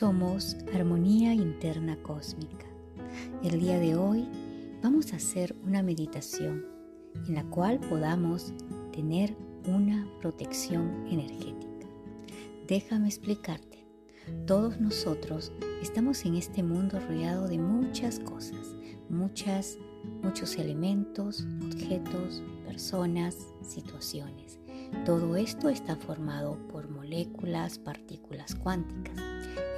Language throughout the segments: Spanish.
Somos armonía interna cósmica. El día de hoy vamos a hacer una meditación en la cual podamos tener una protección energética. Déjame explicarte. Todos nosotros estamos en este mundo rodeado de muchas cosas, muchas muchos elementos, objetos, personas, situaciones. Todo esto está formado por moléculas, partículas cuánticas.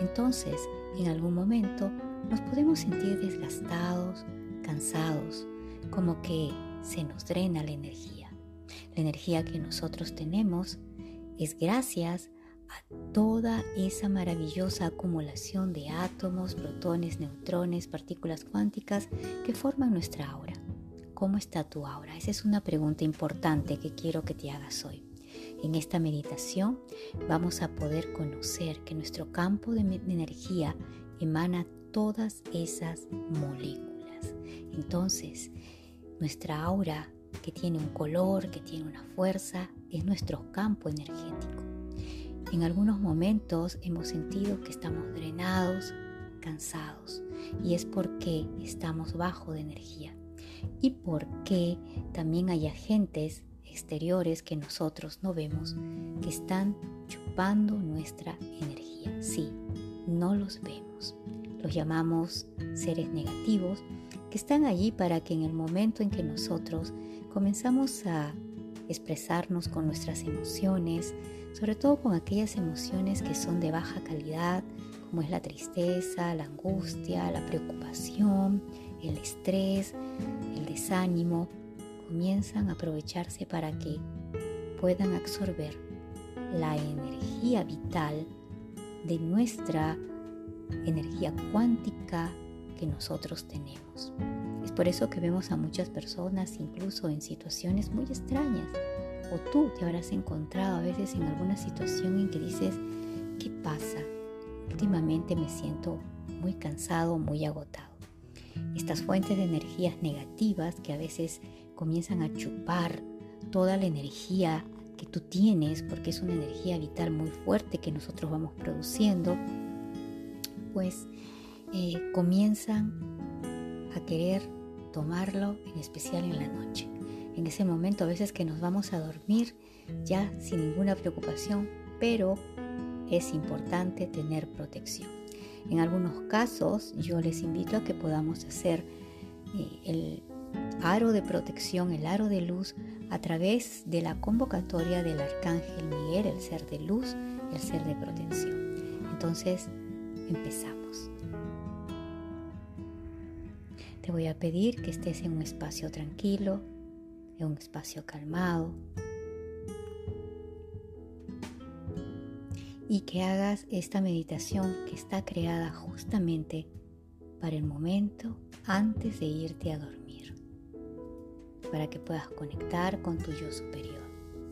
Entonces, en algún momento nos podemos sentir desgastados, cansados, como que se nos drena la energía. La energía que nosotros tenemos es gracias a toda esa maravillosa acumulación de átomos, protones, neutrones, partículas cuánticas que forman nuestra aura. ¿Cómo está tu aura? Esa es una pregunta importante que quiero que te hagas hoy. En esta meditación vamos a poder conocer que nuestro campo de energía emana todas esas moléculas. Entonces, nuestra aura que tiene un color, que tiene una fuerza, es nuestro campo energético. En algunos momentos hemos sentido que estamos drenados, cansados, y es porque estamos bajo de energía y porque también hay agentes exteriores que nosotros no vemos que están chupando nuestra energía. Sí, no los vemos. Los llamamos seres negativos que están allí para que en el momento en que nosotros comenzamos a expresarnos con nuestras emociones, sobre todo con aquellas emociones que son de baja calidad, como es la tristeza, la angustia, la preocupación, el estrés, el desánimo, comienzan a aprovecharse para que puedan absorber la energía vital de nuestra energía cuántica que nosotros tenemos. Es por eso que vemos a muchas personas incluso en situaciones muy extrañas. O tú te habrás encontrado a veces en alguna situación en que dices, ¿qué pasa? Últimamente me siento muy cansado, muy agotado. Estas fuentes de energías negativas que a veces comienzan a chupar toda la energía que tú tienes, porque es una energía vital muy fuerte que nosotros vamos produciendo, pues eh, comienzan a querer tomarlo, en especial en la noche. En ese momento a veces que nos vamos a dormir ya sin ninguna preocupación, pero es importante tener protección. En algunos casos yo les invito a que podamos hacer eh, el aro de protección, el aro de luz, a través de la convocatoria del Arcángel Miguel, el ser de luz, el ser de protección. Entonces, empezamos. Te voy a pedir que estés en un espacio tranquilo, en un espacio calmado, y que hagas esta meditación que está creada justamente para el momento antes de irte a dormir, para que puedas conectar con tu yo superior,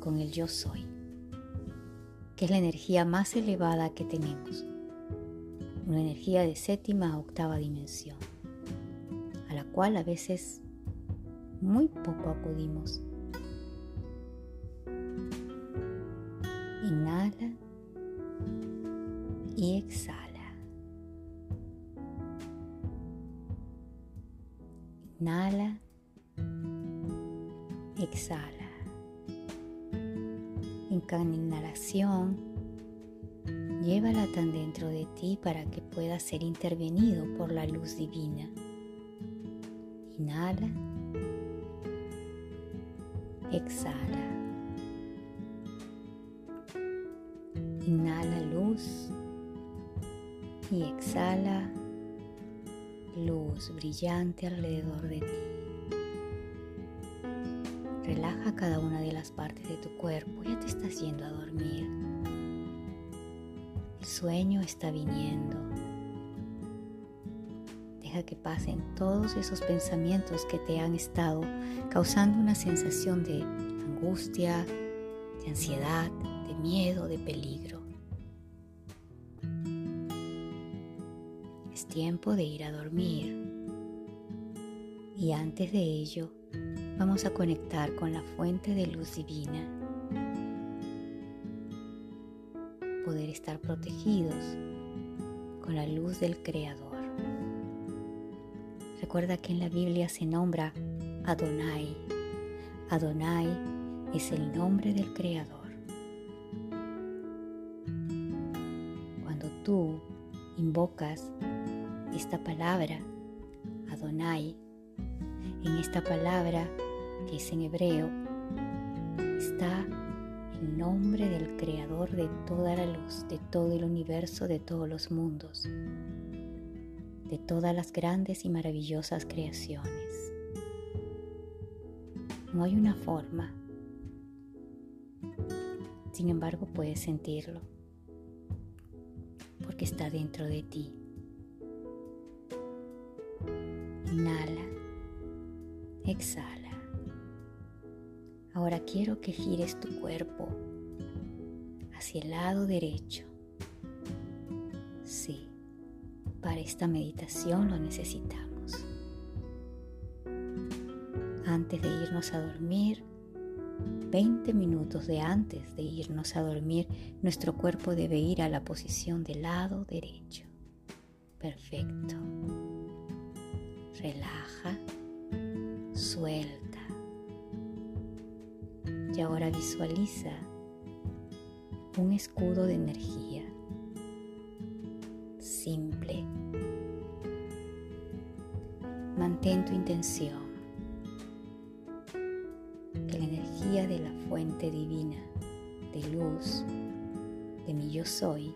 con el yo soy, que es la energía más elevada que tenemos, una energía de séptima a octava dimensión, a la cual a veces muy poco acudimos. Inhala y exhala. Inhala, exhala. En cada inhalación, llévala tan dentro de ti para que pueda ser intervenido por la luz divina. Inhala, exhala. Inhala luz y exhala luz brillante alrededor de ti. Relaja cada una de las partes de tu cuerpo. Ya te estás yendo a dormir. El sueño está viniendo. Deja que pasen todos esos pensamientos que te han estado causando una sensación de angustia, de ansiedad, de miedo, de peligro. Es tiempo de ir a dormir. Y antes de ello, vamos a conectar con la fuente de luz divina. Poder estar protegidos con la luz del Creador. Recuerda que en la Biblia se nombra Adonai. Adonai es el nombre del Creador. Cuando tú invocas esta palabra, Adonai, en esta palabra que es en hebreo, está el nombre del creador de toda la luz, de todo el universo, de todos los mundos, de todas las grandes y maravillosas creaciones. No hay una forma, sin embargo puedes sentirlo, porque está dentro de ti. Inhala, exhala. Ahora quiero que gires tu cuerpo hacia el lado derecho. Sí, para esta meditación lo necesitamos. Antes de irnos a dormir, 20 minutos de antes de irnos a dormir, nuestro cuerpo debe ir a la posición del lado derecho. Perfecto. Relaja, suelta y ahora visualiza un escudo de energía simple. Mantén tu intención. Que la energía de la fuente divina de luz de mi yo soy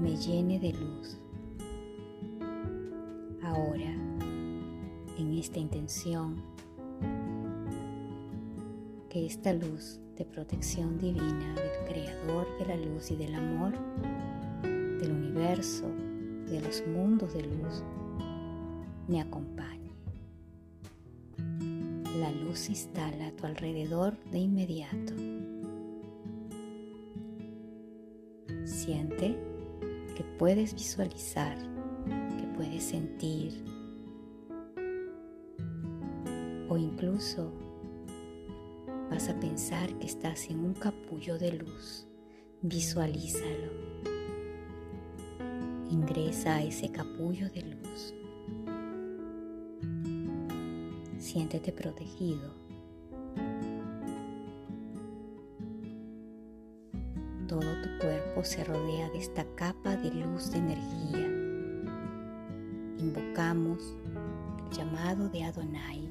me llene de luz. Ahora esta intención que esta luz de protección divina del Creador de la luz y del amor, del universo, de los mundos de luz, me acompañe. La luz se instala a tu alrededor de inmediato. Siente que puedes visualizar, que puedes sentir, o incluso vas a pensar que estás en un capullo de luz. Visualízalo. Ingresa a ese capullo de luz. Siéntete protegido. Todo tu cuerpo se rodea de esta capa de luz de energía. Invocamos el llamado de Adonai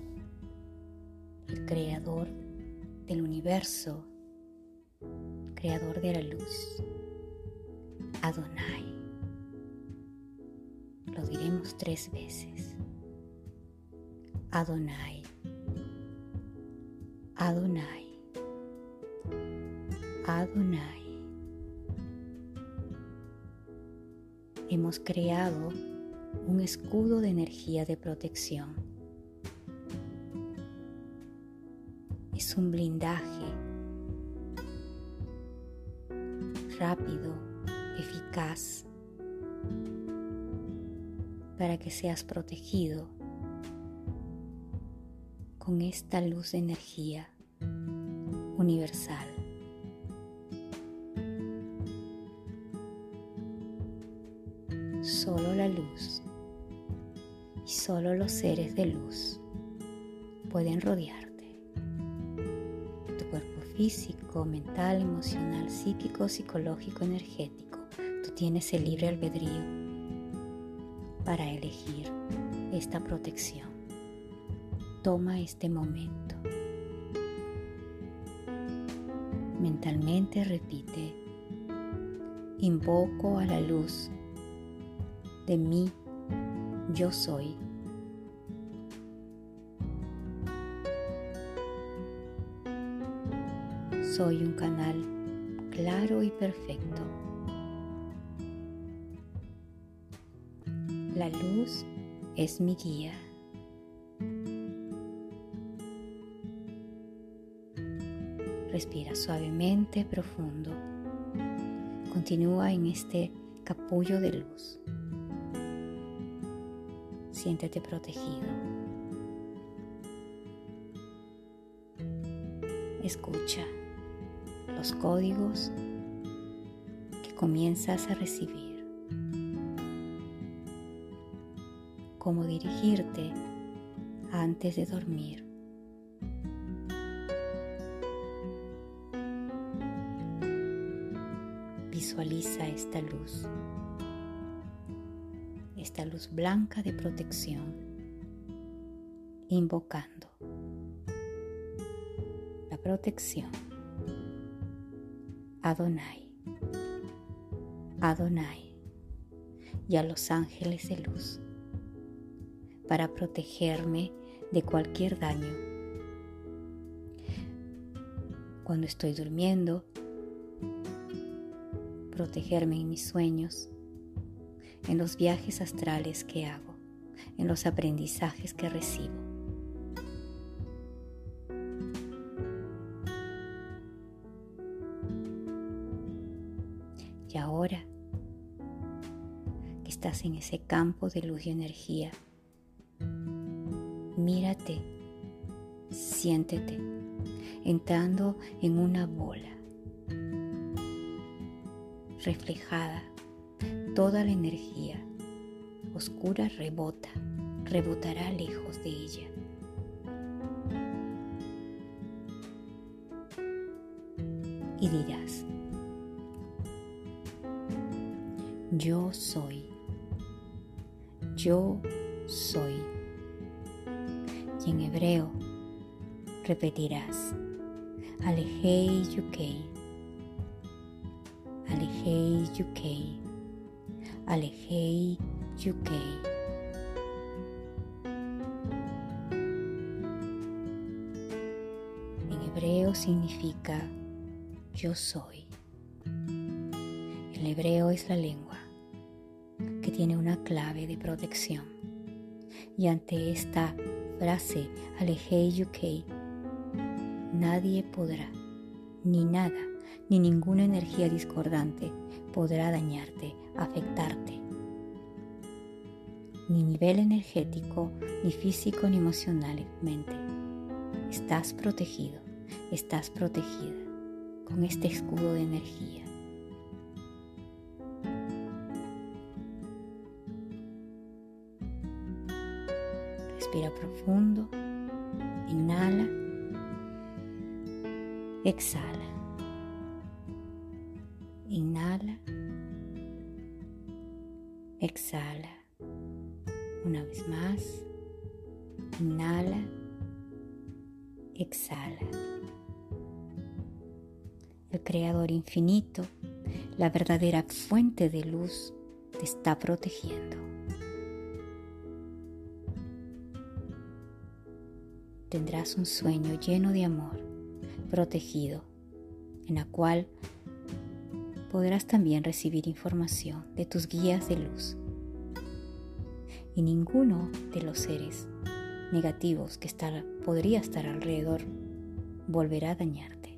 creador del universo, creador de la luz, Adonai. Lo diremos tres veces. Adonai, Adonai, Adonai. Hemos creado un escudo de energía de protección un blindaje rápido, eficaz, para que seas protegido con esta luz de energía universal. Solo la luz y solo los seres de luz pueden rodear físico, mental, emocional, psíquico, psicológico, energético. Tú tienes el libre albedrío para elegir esta protección. Toma este momento. Mentalmente repite, invoco a la luz de mí, yo soy, soy un canal claro y perfecto. La luz es mi guía. Respira suavemente, profundo. Continúa en este capullo de luz. Siéntete protegido. Escucha códigos que comienzas a recibir. Cómo dirigirte antes de dormir. Visualiza esta luz, esta luz blanca de protección, invocando la protección. Adonai, Adonai y a los ángeles de luz para protegerme de cualquier daño. Cuando estoy durmiendo, protegerme en mis sueños, en los viajes astrales que hago, en los aprendizajes que recibo. Y ahora que estás en ese campo de luz y energía, mírate, siéntete, entrando en una bola reflejada, toda la energía oscura rebota, rebotará lejos de ella. Y dirás, yo soy, yo soy. Y en hebreo repetirás, Alejei Yukei Alejei Yukei, Alejei Yukei. En hebreo significa yo soy. El hebreo es la lengua tiene una clave de protección. Y ante esta frase, Alejei Yukei, nadie podrá, ni nada, ni ninguna energía discordante podrá dañarte, afectarte. Ni nivel energético, ni físico, ni emocionalmente. Estás protegido, estás protegida con este escudo de energía. Respira profundo, inhala, exhala. Inhala. Exhala. Una vez más. Inhala. Exhala. El Creador infinito, la verdadera fuente de luz, te está protegiendo. Tendrás un sueño lleno de amor, protegido, en la cual podrás también recibir información de tus guías de luz. Y ninguno de los seres negativos que podría estar alrededor volverá a dañarte.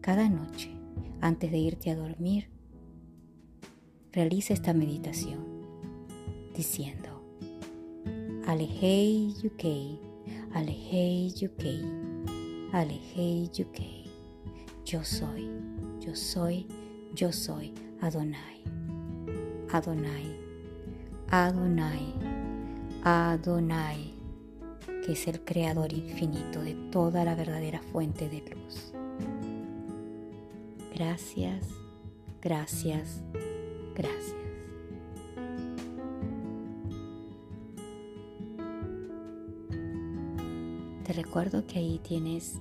Cada noche, antes de irte a dormir, realiza esta meditación diciendo, Alejei Yukei, Alejei Yukei, Alejei Yukei. Yo soy, yo soy yo soy Adonai. Adonai. Adonai. Adonai, que es el creador infinito de toda la verdadera fuente de luz. Gracias, gracias, gracias. Recuerdo que ahí tienes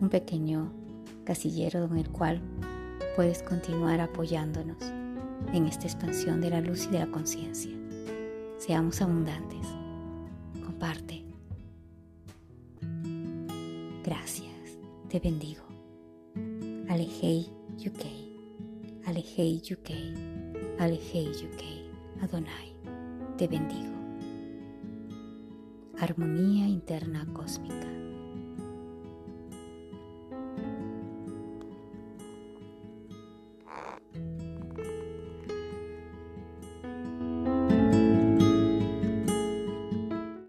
un pequeño casillero en el cual puedes continuar apoyándonos en esta expansión de la luz y de la conciencia. Seamos abundantes. Comparte. Gracias. te bendigo. Alejei UK, Alejei UK, Alejei UK, Adonai, te bendigo. Armonía interna cósmica.